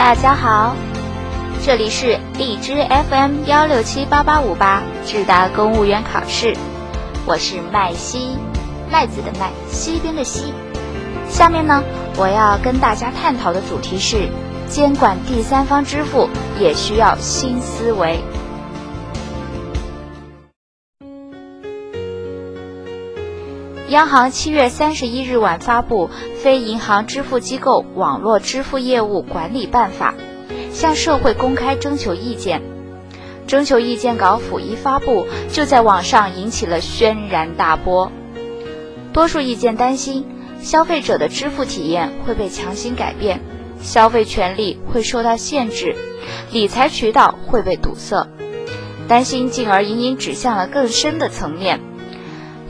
大家好，这里是荔枝 FM 幺六七八八五八智达公务员考试，我是麦西，麦子的麦，西边的西。下面呢，我要跟大家探讨的主题是：监管第三方支付也需要新思维。央行七月三十一日晚发布《非银行支付机构网络支付业务管理办法》，向社会公开征求意见。征求意见稿甫一发布，就在网上引起了轩然大波。多数意见担心，消费者的支付体验会被强行改变，消费权利会受到限制，理财渠道会被堵塞，担心进而隐隐指向了更深的层面。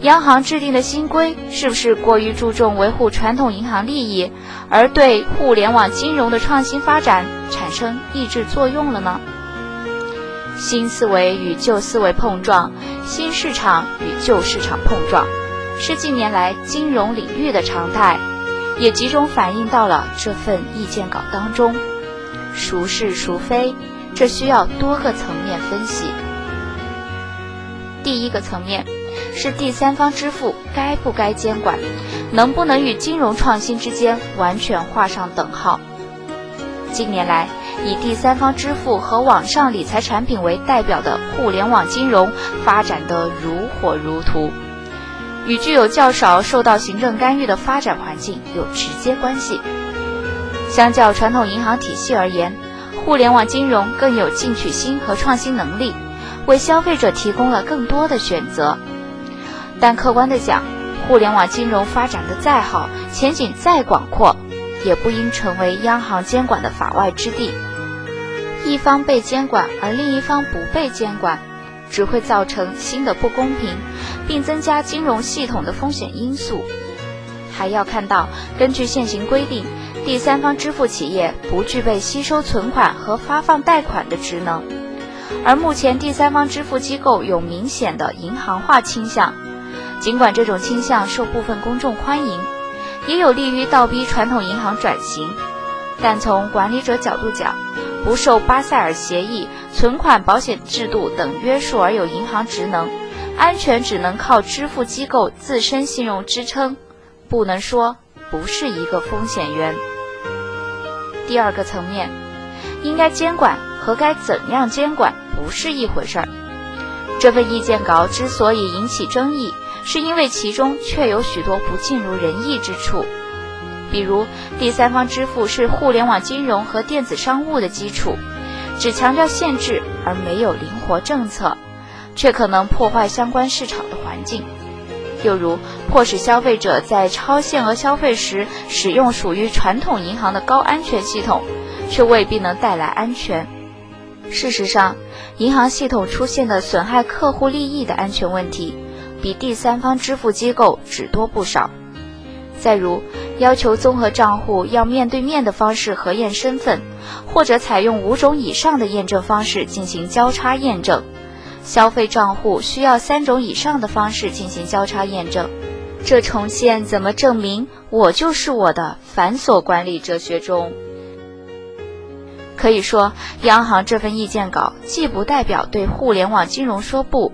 央行制定的新规是不是过于注重维护传统银行利益，而对互联网金融的创新发展产生抑制作用了呢？新思维与旧思维碰撞，新市场与旧市场碰撞，是近年来金融领域的常态，也集中反映到了这份意见稿当中。孰是孰非，这需要多个层面分析。第一个层面。是第三方支付该不该监管，能不能与金融创新之间完全画上等号？近年来，以第三方支付和网上理财产品为代表的互联网金融发展得如火如荼，与具有较少受到行政干预的发展环境有直接关系。相较传统银行体系而言，互联网金融更有进取心和创新能力，为消费者提供了更多的选择。但客观的讲，互联网金融发展的再好，前景再广阔，也不应成为央行监管的法外之地。一方被监管，而另一方不被监管，只会造成新的不公平，并增加金融系统的风险因素。还要看到，根据现行规定，第三方支付企业不具备吸收存款和发放贷款的职能，而目前第三方支付机构有明显的银行化倾向。尽管这种倾向受部分公众欢迎，也有利于倒逼传统银行转型，但从管理者角度讲，不受巴塞尔协议、存款保险制度等约束而有银行职能，安全只能靠支付机构自身信用支撑，不能说不是一个风险源。第二个层面，应该监管和该怎样监管不是一回事儿。这份意见稿之所以引起争议。是因为其中确有许多不尽如人意之处，比如第三方支付是互联网金融和电子商务的基础，只强调限制而没有灵活政策，却可能破坏相关市场的环境；又如迫使消费者在超限额消费时使用属于传统银行的高安全系统，却未必能带来安全。事实上，银行系统出现的损害客户利益的安全问题。比第三方支付机构只多不少。再如，要求综合账户要面对面的方式核验身份，或者采用五种以上的验证方式进行交叉验证；消费账户需要三种以上的方式进行交叉验证。这重现怎么证明我就是我的繁琐管理哲学中。可以说，央行这份意见稿既不代表对互联网金融说不。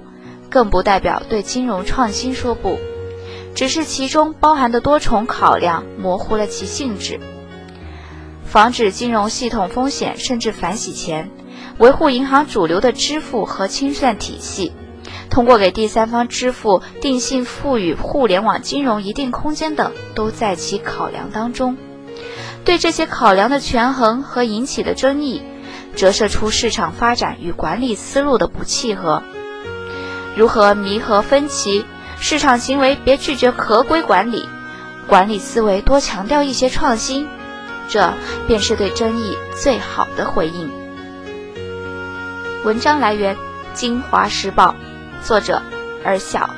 更不代表对金融创新说不，只是其中包含的多重考量模糊了其性质。防止金融系统风险甚至反洗钱，维护银行主流的支付和清算体系，通过给第三方支付定性赋予互联网金融一定空间等，都在其考量当中。对这些考量的权衡和引起的争议，折射出市场发展与管理思路的不契合。如何弥合分歧？市场行为别拒绝合规管理，管理思维多强调一些创新，这便是对争议最好的回应。文章来源：《京华时报》，作者：尔小。